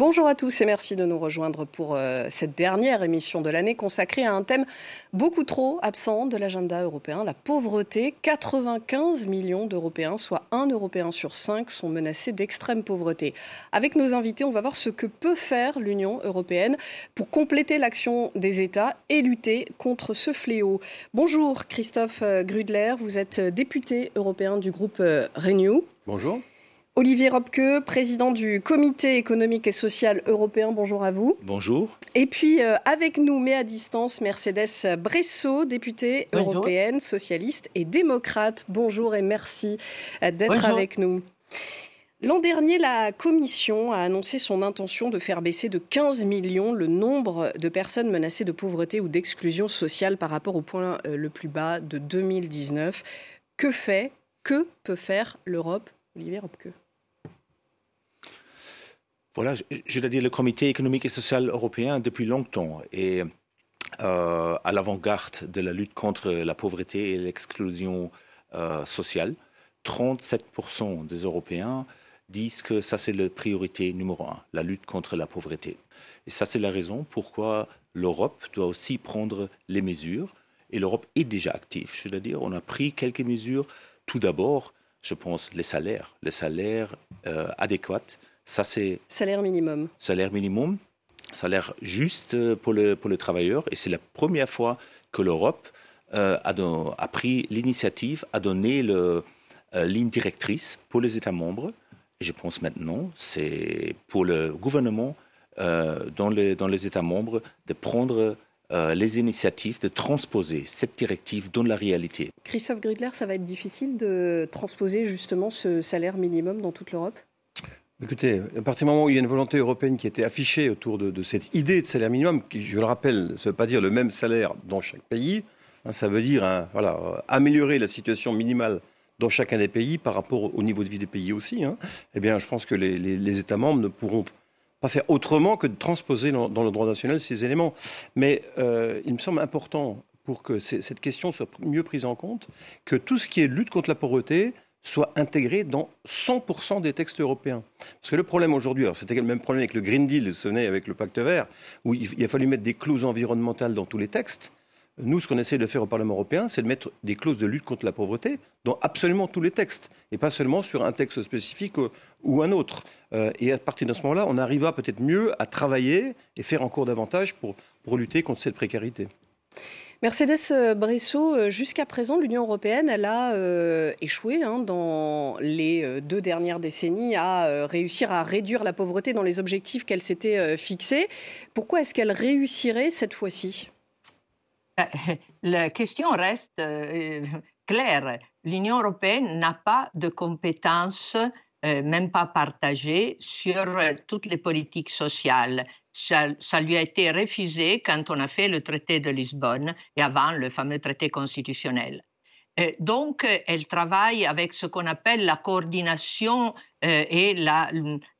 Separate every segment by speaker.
Speaker 1: Bonjour à tous et merci de nous rejoindre pour euh, cette dernière émission de l'année consacrée à un thème beaucoup trop absent de l'agenda européen, la pauvreté. 95 millions d'Européens, soit un Européen sur cinq, sont menacés d'extrême pauvreté. Avec nos invités, on va voir ce que peut faire l'Union européenne pour compléter l'action des États et lutter contre ce fléau. Bonjour Christophe euh, Grudler, vous êtes député européen du groupe euh, Renew.
Speaker 2: Bonjour.
Speaker 1: Olivier Robke, président du Comité économique et social européen, bonjour à vous.
Speaker 2: Bonjour.
Speaker 1: Et puis euh, avec nous, mais à distance, Mercedes Bressot, députée européenne, socialiste et démocrate. Bonjour et merci euh, d'être avec nous. L'an dernier, la Commission a annoncé son intention de faire baisser de 15 millions le nombre de personnes menacées de pauvreté ou d'exclusion sociale par rapport au point euh, le plus bas de 2019. Que fait, que peut faire l'Europe Olivier Robke
Speaker 2: voilà, je, dois dire, le Comité économique et social européen, depuis longtemps, est euh, à l'avant-garde de la lutte contre la pauvreté et l'exclusion euh, sociale. 37% des Européens disent que ça, c'est la priorité numéro un, la lutte contre la pauvreté. Et ça, c'est la raison pourquoi l'Europe doit aussi prendre les mesures. Et l'Europe est déjà active, je dois dire. On a pris quelques mesures. Tout d'abord, je pense, les salaires, les salaires euh, adéquats ça, c'est.
Speaker 1: Salaire minimum.
Speaker 2: Salaire minimum, salaire juste pour le, pour le travailleur. Et c'est la première fois que l'Europe euh, a, a, pris l'initiative à donner le euh, ligne directrice pour les États membres. Et je pense maintenant, c'est pour le gouvernement euh, dans, les, dans les États membres de prendre les initiatives de transposer cette directive dans la réalité.
Speaker 1: Christophe Grudler, ça va être difficile de transposer justement ce salaire minimum dans toute l'Europe?
Speaker 3: Écoutez, à partir du moment où il y a une volonté européenne qui était affichée autour de, cette idée de salaire minimum, qui, je le rappelle, ça ne veut pas dire le même salaire dans chaque pays, hein, ça veut dire hein, voilà, améliorer la situation minimale dans chacun des pays par rapport au niveau de vie des pays aussi, hein, eh bien, je pense que les, États membres ne pourront pas faire autrement que de transposer dans, le droit national ces éléments. Mais euh, il me semble important pour que cette question soit mieux prise en compte, que tout ce qui est lutte contre la pauvreté, soit intégré dans 100% des textes européens. Parce que le problème aujourd'hui, c'était le même problème avec le Green Deal, ce n'est avec le pacte vert, où il, a fallu mettre des clauses environnementales dans tous les textes. Nous, ce qu'on essaie de faire au Parlement européen, c'est de mettre des clauses de lutte contre la pauvreté dans absolument tous les textes, et pas seulement sur un texte spécifique ou, un autre. Euh, et à partir de ce moment-là, on arrivera peut-être mieux à travailler et faire encore davantage pour, pour lutter contre cette précarité.
Speaker 1: Mercedes euh, Bressot, euh, jusqu'à présent, l'Union européenne, elle a échoué hein, dans les deux dernières décennies à réussir à réduire la pauvreté dans les objectifs qu'elle s'était fixés. Pourquoi est-ce qu'elle réussirait cette fois-ci?
Speaker 4: La question reste claire. L'Union européenne n'a pas de compétences même pas partagées sur toutes les politiques sociales ça, lui a été refusé quand on a fait le traité de Lisbonne et avant le fameux traité constitutionnel. Donc, elle travaille avec ce qu'on appelle la coordination euh, et la,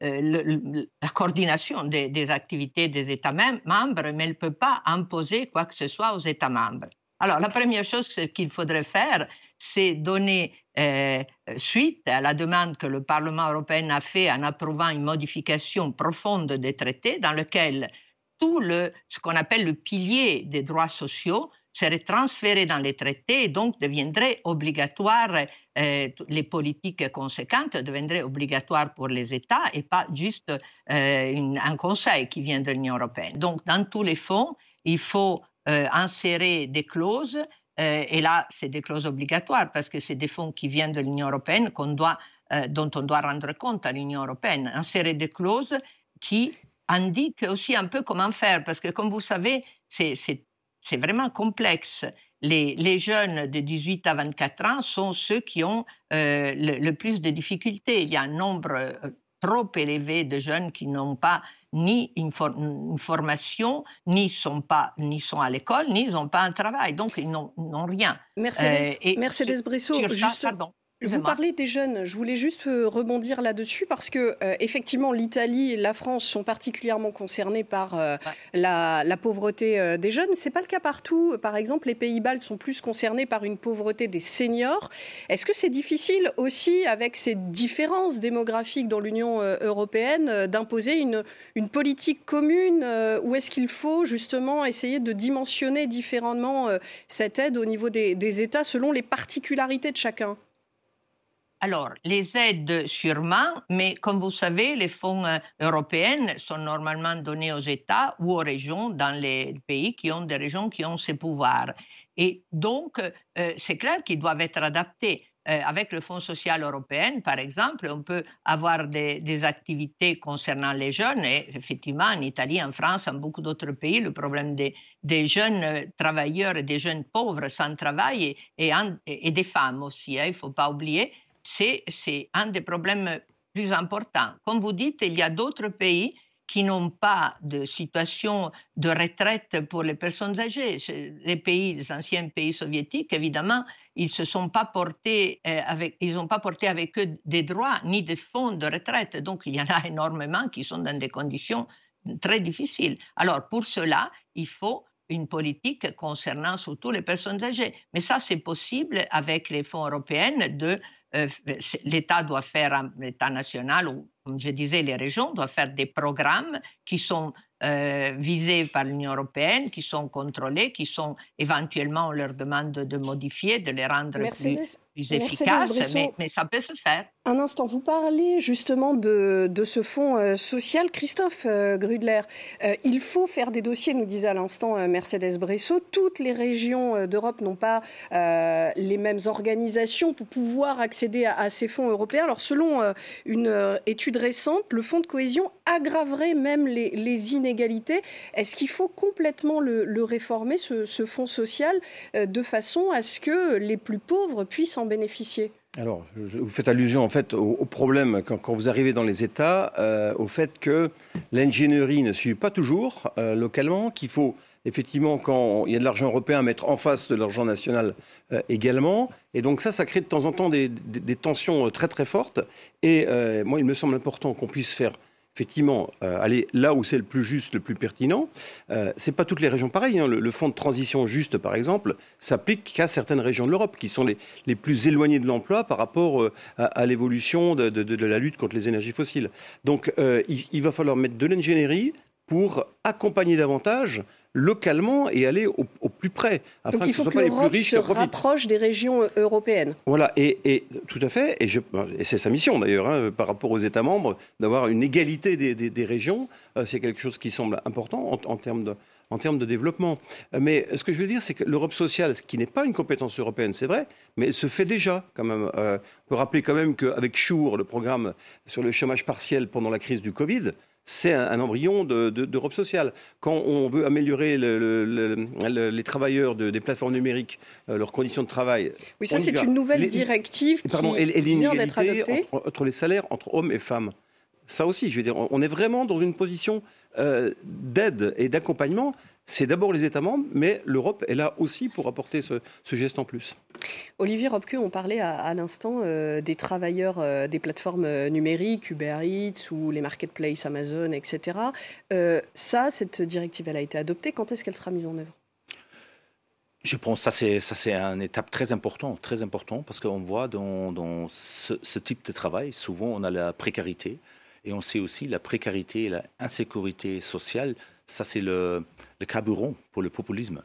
Speaker 4: euh, coordination des, activités des États membres, mais elle ne peut pas imposer quoi que ce soit aux États membres. Alors, la première chose qu'il faudrait faire, c'est donner euh, suite à la demande que le Parlement européen a faite en approuvant une modification profonde des traités dans lequel tout le, ce qu'on appelle le pilier des droits sociaux serait transféré dans les traités et donc deviendrait obligatoire, euh, les politiques conséquentes deviendraient obligatoires pour les États et pas juste euh, un conseil qui vient de l'Union européenne. Donc, dans tous les fonds, il faut insérer des clauses euh, et là, c'est des clauses obligatoires parce que c'est des fonds qui viennent de l'Union européenne doit, euh, dont on doit rendre compte à l'Union européenne. Insérer des clauses qui indiquent aussi un peu comment faire parce que, comme vous savez, c'est vraiment complexe. Les, les, jeunes de 18 à 24 ans sont ceux qui ont euh, le, plus de difficultés. Il y a un nombre trop élevé de jeunes qui n'ont pas ni une, formation, ni sont, pas, ni sont à l'école, ni n'ont pas un travail. Donc, ils n'ont rien.
Speaker 1: Mercedes, euh, Mercedes Brissot, juste... Vous parlez des jeunes. Je voulais juste euh, rebondir là-dessus parce que euh, effectivement, l'Italie et la France sont particulièrement concernés par euh, la, pauvreté des jeunes. C'est pas le cas partout. Par exemple, les Pays-Baltes sont plus concernés par une pauvreté des seniors. Est-ce que c'est difficile aussi, avec ces différences démographiques dans l'Union européenne, d'imposer une, une, politique commune ou est-ce qu'il faut justement essayer de dimensionner différemment cette aide au niveau des, des États selon les particularités de chacun?
Speaker 4: Alors, les aides sûrement, mais comme vous savez, les fonds euh, européens sont normalement donnés aux États ou aux régions dans les pays qui ont des régions qui ont ces pouvoirs. Et donc, euh, c'est clair qu'ils doivent être adaptés. Euh, avec le Fonds social européen, par exemple, on peut avoir des, activités concernant les jeunes. Et effectivement, en Italie, en France, en beaucoup d'autres pays, le problème des, jeunes travailleurs et des jeunes pauvres sans travail et, des femmes aussi, hein, il ne faut pas oublier, c'est un des problèmes plus importants. Comme vous dites, il y a d'autres pays qui n'ont pas de situation de retraite pour les personnes âgées. Les pays, les anciens pays soviétiques, évidemment, ils se sont pas portés euh, avec, ils n'ont pas porté avec eux des droits ni des fonds de retraite. Donc, il y en a énormément qui sont dans des conditions très difficiles. Alors, pour cela, il faut une politique concernant surtout les personnes âgées. Mais ça, c'est possible avec les fonds européens de l'État doit faire, l'État national ou, comme je disais, les régions doivent faire des programmes qui sont euh, visés par l'Union européenne, qui sont contrôlés, qui sont éventuellement, on leur demande de modifier, de les rendre plus, efficaces, mais, ça peut se faire.
Speaker 1: Un instant, vous parlez justement de, ce fonds euh, social. Christophe euh, Grudler, il faut faire des dossiers, nous disait à l'instant Mercedes Bresso. Toutes les régions d'Europe n'ont pas les mêmes organisations pour pouvoir accéder à, ces fonds européens. Alors, selon une étude récente, le fonds de cohésion aggraverait même les, les inégalités. Est-ce qu'il faut complètement le, réformer, ce, fonds social, de façon à ce que les plus pauvres puissent en bénéficier?
Speaker 3: Alors, vous faites allusion en fait au, problème quand, vous arrivez dans les États, euh, au fait que l'ingénierie ne suit pas toujours euh, localement, qu'il faut effectivement, quand il y a de l'argent européen, mettre en face de l'argent national euh, également. Et donc ça, ça crée de temps en temps des tensions très très fortes. Et moi, il me semble important qu'on puisse faire effectivement euh, aller là où c'est le plus juste, le plus pertinent. Euh, c'est pas toutes les régions pareilles. Hein. Le, fonds de transition juste, par exemple, s'applique qu'à certaines régions de l'Europe qui sont les, les, plus éloignées de l'emploi par rapport euh, à, l'évolution de, la lutte contre les énergies fossiles. Donc, euh, il, va falloir mettre de l'ingénierie pour accompagner davantage localement et aller au, plus près.
Speaker 1: Afin Donc il faut que, que l'Europe se rapproche des régions euh, européennes.
Speaker 3: Voilà, et, tout à fait, et, et c'est sa mission d'ailleurs, hein, par rapport aux États membres, d'avoir une égalité des, régions. Euh, c'est quelque chose qui semble important en, termes de en termes de développement. Mais ce que je veux dire, c'est que l'Europe sociale, ce qui n'est pas une compétence européenne, c'est vrai, mais elle se fait déjà quand même. Euh, on peut rappeler quand même qu'avec Schur, le programme sur le chômage partiel pendant la crise du Covid, c'est un, embryon d'Europe sociale. Quand on veut améliorer les travailleurs des plateformes numériques, euh, leurs conditions de travail.
Speaker 1: Oui, ça, c'est une nouvelle directive qui vient d'être adoptée.
Speaker 3: Entre, les salaires entre hommes et femmes. Ça aussi, je veux dire, on est vraiment dans une position euh, d'aide et d'accompagnement c'est d'abord les États membres, mais l'Europe est là aussi pour apporter ce, geste en plus.
Speaker 1: Olivier Robke, on parlait à, l'instant euh, des travailleurs euh, des plateformes numériques, Uber Eats ou les marketplaces Amazon, etc. ça, cette directive, elle a été adoptée. Quand est-ce qu'elle sera mise en œuvre?
Speaker 2: Je pense que ça c'est ça c'est une étape très important, très important parce qu'on voit dans, ce, ce, type de travail souvent on a la précarité et on sait aussi la précarité et l'insécurité sociale ça c'est le, le, carburant pour le populisme.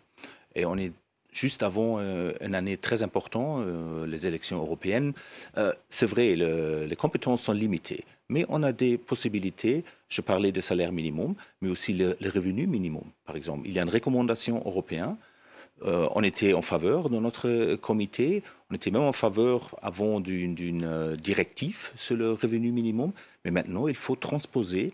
Speaker 2: Et on est juste avant euh, une année très importante, euh, les élections européennes. Euh, c'est vrai, les compétences sont limitées, mais on a des possibilités. Je parlais de salaire minimum, mais aussi le, revenu minimum, par exemple. Il y a une recommandation européenne. On était en faveur dans notre comité, on était même en faveur avant d'une directive sur le revenu minimum, mais maintenant il faut transposer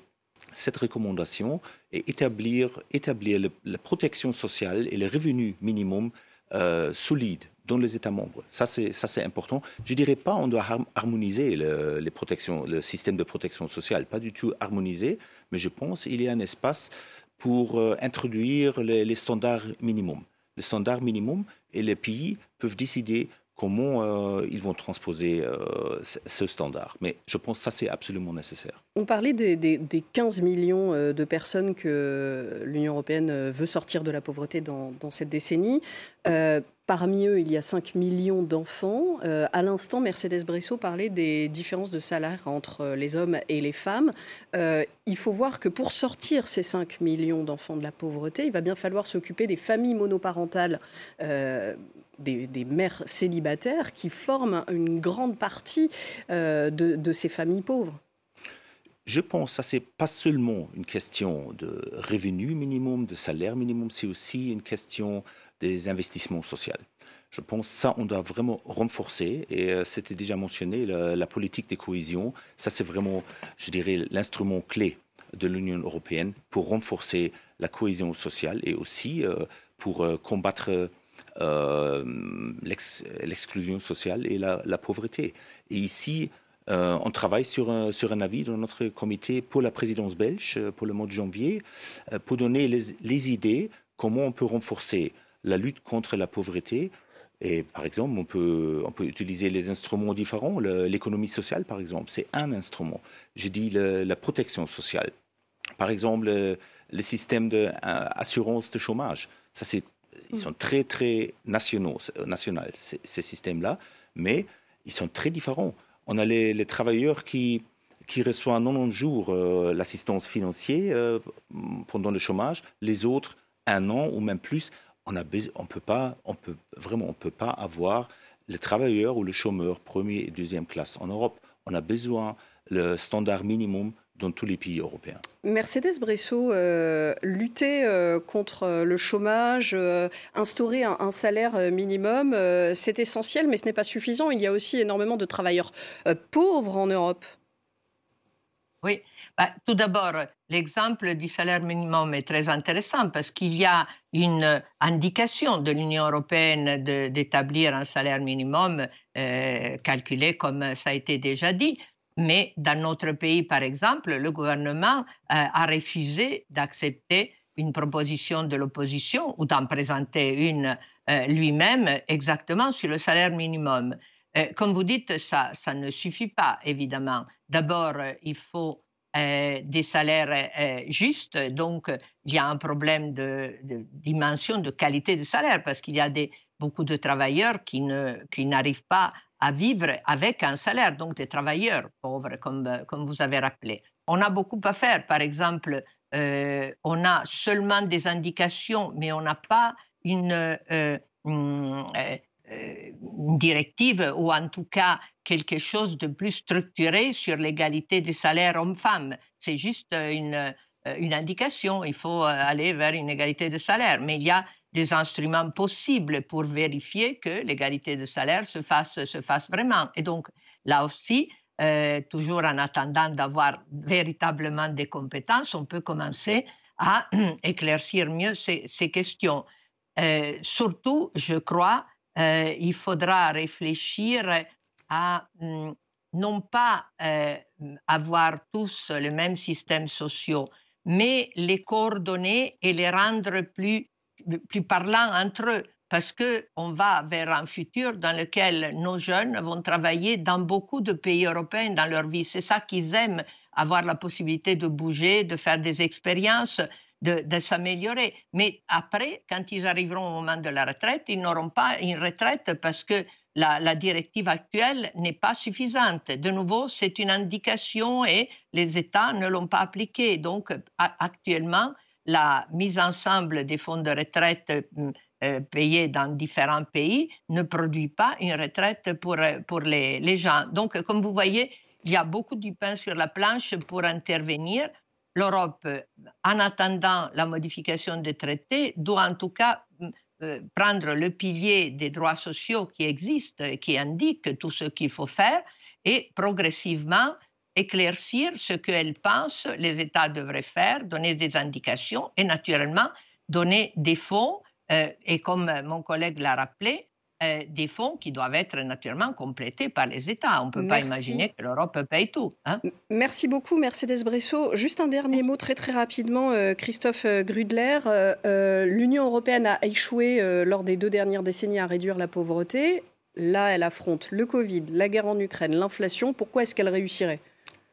Speaker 2: cette recommandation et établir, établir la protection sociale et le revenu minimum euh, solide dans les États membres. Ça, c'est important. Je ne dirais pas on doit harmoniser le, les protections, le système de protection sociale, pas du tout harmoniser, mais je pense qu'il y a un espace pour euh, introduire les, standards minimums. Les standards minimums et les pays peuvent décider comment euh, ils vont transposer euh, ce standard. Mais je pense que ça, c'est absolument nécessaire.
Speaker 1: On parlait des, 15 millions euh, de personnes que l'Union européenne veut sortir de la pauvreté dans, cette décennie. Parmi eux, il y a 5 millions d'enfants. à l'instant, Mercedes Bresso parlait des différences de salaire entre les hommes et les femmes. il faut voir que pour sortir ces 5 millions d'enfants de la pauvreté, il va bien falloir s'occuper des familles monoparentales des, mères célibataires qui forment une grande partie euh, de, ces familles pauvres.
Speaker 2: Je pense que ce n'est pas seulement une question de revenu minimum, de salaire minimum, c'est aussi une question des investissements sociaux. Je pense que ça, on doit vraiment renforcer, et euh, c'était déjà mentionné, la, politique de cohésion, ça c'est vraiment, je dirais, l'instrument clé de l'Union européenne pour renforcer la cohésion sociale et aussi euh, pour combattre euh, l'exclusion sociale et la, pauvreté. Et ici, on travaille sur un, sur un avis dans notre comité pour la présidence belge pour le mois de janvier pour donner les, idées comment on peut renforcer la lutte contre la pauvreté. Et par exemple, on peut, on peut utiliser les instruments différents. L'économie sociale, par exemple, c'est un instrument. Je dis la protection sociale. Par exemple, le, système d'assurance de, de chômage. Ça, c'est ils sont très, très nationaux, euh, ces, systèmes-là, mais ils sont très différents. On a les, travailleurs qui, qui reçoivent 90 jours euh, l'assistance financière euh, pendant le chômage, les autres un an ou même plus. On a on peut pas, on peut vraiment, on peut pas avoir les travailleurs ou le chômeur premier et deuxième classe en Europe. On a besoin le standard minimum dans tous les pays européens.
Speaker 1: Mercedes Bresso, euh, lutter euh, contre le chômage, euh, instaurer un, salaire minimum, c'est essentiel, mais ce n'est pas suffisant. Il y a aussi énormément de travailleurs pauvres en Europe.
Speaker 4: Oui, bah, tout d'abord, l'exemple du salaire minimum est très intéressant parce qu'il y a une indication de l'Union européenne d'établir un salaire minimum calculé comme ça a été déjà dit. Mais dans notre pays, par exemple, le gouvernement euh, a refusé d'accepter une proposition de l'opposition ou d'en présenter une euh, lui-même exactement sur le salaire minimum. Euh, comme vous dites, ça ne suffit pas, évidemment. D'abord, il faut des salaires justes, donc il y a un problème de, dimension, de qualité de salaire, parce qu'il y a des, beaucoup de travailleurs qui n'arrivent pas à vivre avec un salaire, donc des travailleurs pauvres, comme, comme vous avez rappelé. On a beaucoup à faire. Par exemple, euh, on a seulement des indications, mais on n'a pas une, euh, euh, directive ou en tout cas quelque chose de plus structuré sur l'égalité des salaires hommes-femmes. C'est juste une, une indication. Il faut aller vers une égalité de salaire. Mais il y a des instruments possibles pour vérifier que l'égalité de salaire se fasse, se fasse vraiment. Et donc, là aussi, euh, toujours en attendant d'avoir véritablement des compétences, on peut commencer à éclaircir mieux ces, questions. Euh, surtout, je crois, euh, il faudra réfléchir à hmm, non pas avoir tous le même système social, mais les coordonner et les rendre plus plus parlant entre eux, parce qu'on va vers un futur dans lequel nos jeunes vont travailler dans beaucoup de pays européens dans leur vie. C'est ça qu'ils aiment, avoir la possibilité de bouger, de faire des expériences, de, s'améliorer. Mais après, quand ils arriveront au moment de la retraite, ils n'auront pas une retraite parce que la, directive actuelle n'est pas suffisante. De nouveau, c'est une indication et les États ne l'ont pas appliquée. Donc, actuellement, la mise ensemble des fonds de retraite euh, euh, payés dans différents pays ne produit pas une retraite pour, euh, pour les, les, gens. Donc, comme vous voyez, il y a beaucoup du pain sur la planche pour intervenir. L'Europe, en attendant la modification des traités, doit en tout cas prendre le pilier des droits sociaux qui existent et qui indique tout ce qu'il faut faire et progressivement éclaircir ce qu'elle pense les États devraient faire, donner des indications et naturellement donner des fonds, euh, et comme mon collègue l'a rappelé, euh, des fonds qui doivent être naturellement complétés par les États. On ne peut pas imaginer que l'Europe paye tout.
Speaker 1: Hein. Merci beaucoup, Mercedes Bresso. Juste un dernier mot très très rapidement, euh, Christophe Grudler. L'Union européenne a échoué lors des deux dernières décennies à réduire la pauvreté Là, elle affronte le Covid, la guerre en Ukraine, l'inflation. Pourquoi est-ce qu'elle réussirait?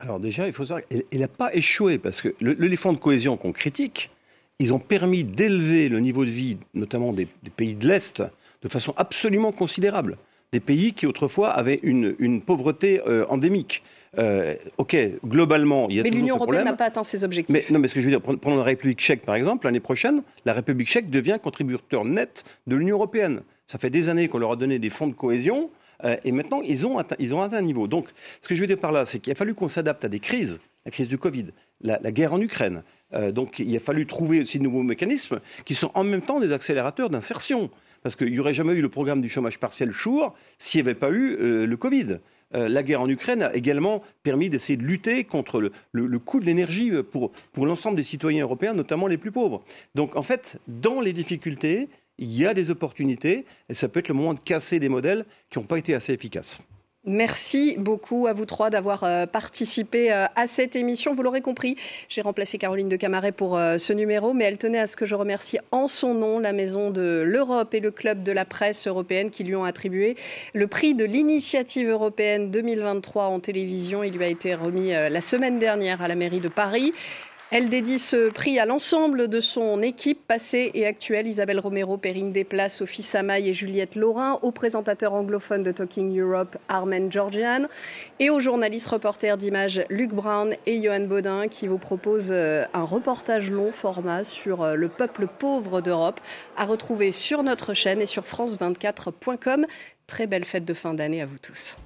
Speaker 3: Alors déjà, il faut savoir qu'elle n'a pas échoué parce que l'éléphant de cohésion qu'on critique, ils ont permis d'élever le niveau de vie, notamment des, pays de l'Est, de façon absolument considérable. Des pays qui autrefois avaient une, pauvreté euh, endémique. Euh, ok, globalement, il y a
Speaker 1: mais
Speaker 3: l'Union
Speaker 1: européenne n'a pas atteint ses objectifs.
Speaker 3: Mais, non, mais ce que je veux dire, prenons la République tchèque par exemple, l'année prochaine, la République tchèque devient contributeur net de l'Union européenne. Ça fait des années qu'on leur a donné des fonds de cohésion. Euh, et maintenant, ils ont, atteint, ils ont atteint un niveau. Donc, ce que je veux dire par là, c'est qu'il a fallu qu'on s'adapte à des crises, la crise du Covid, la, guerre en Ukraine. Euh, donc, il a fallu trouver aussi de nouveaux mécanismes qui sont en même temps des accélérateurs d'insertion. Parce qu'il n'y aurait jamais eu le programme du chômage partiel Chour s'il n'y avait pas eu le Covid. Euh, la guerre en Ukraine a également permis d'essayer de lutter contre le, coût de l'énergie euh, pour, pour l'ensemble des citoyens européens, notamment les plus pauvres. Donc en fait, dans les difficultés, il y a des opportunités et ça peut être le moment de casser des modèles qui n'ont pas été assez efficaces.
Speaker 1: Merci beaucoup à vous trois d'avoir euh, participé euh, à cette émission. Vous l'aurez compris, j'ai remplacé Caroline de Camaret pour euh, ce numéro, mais elle tenait à ce que je remercie en son nom la Maison de l'Europe et le Club de la presse européenne qui lui ont attribué le prix de l'initiative européenne 2023 en télévision. Il lui a été remis la semaine dernière à la mairie de Paris. Elle dédie ce prix à l'ensemble de son équipe passée et actuelle, Isabelle Romero, Perrine Desplaces, Sophie Samaï et Juliette Laurin, aux présentateurs anglophones de Talking Europe, Armen Georgian, et aux journalistes reporters d'images Luc Brown et Johan Baudin, qui vous proposent euh, un reportage long format sur euh, le peuple pauvre d'Europe, à retrouver sur notre chaîne et sur France24.com. Très belle fête de fin d'année à vous tous.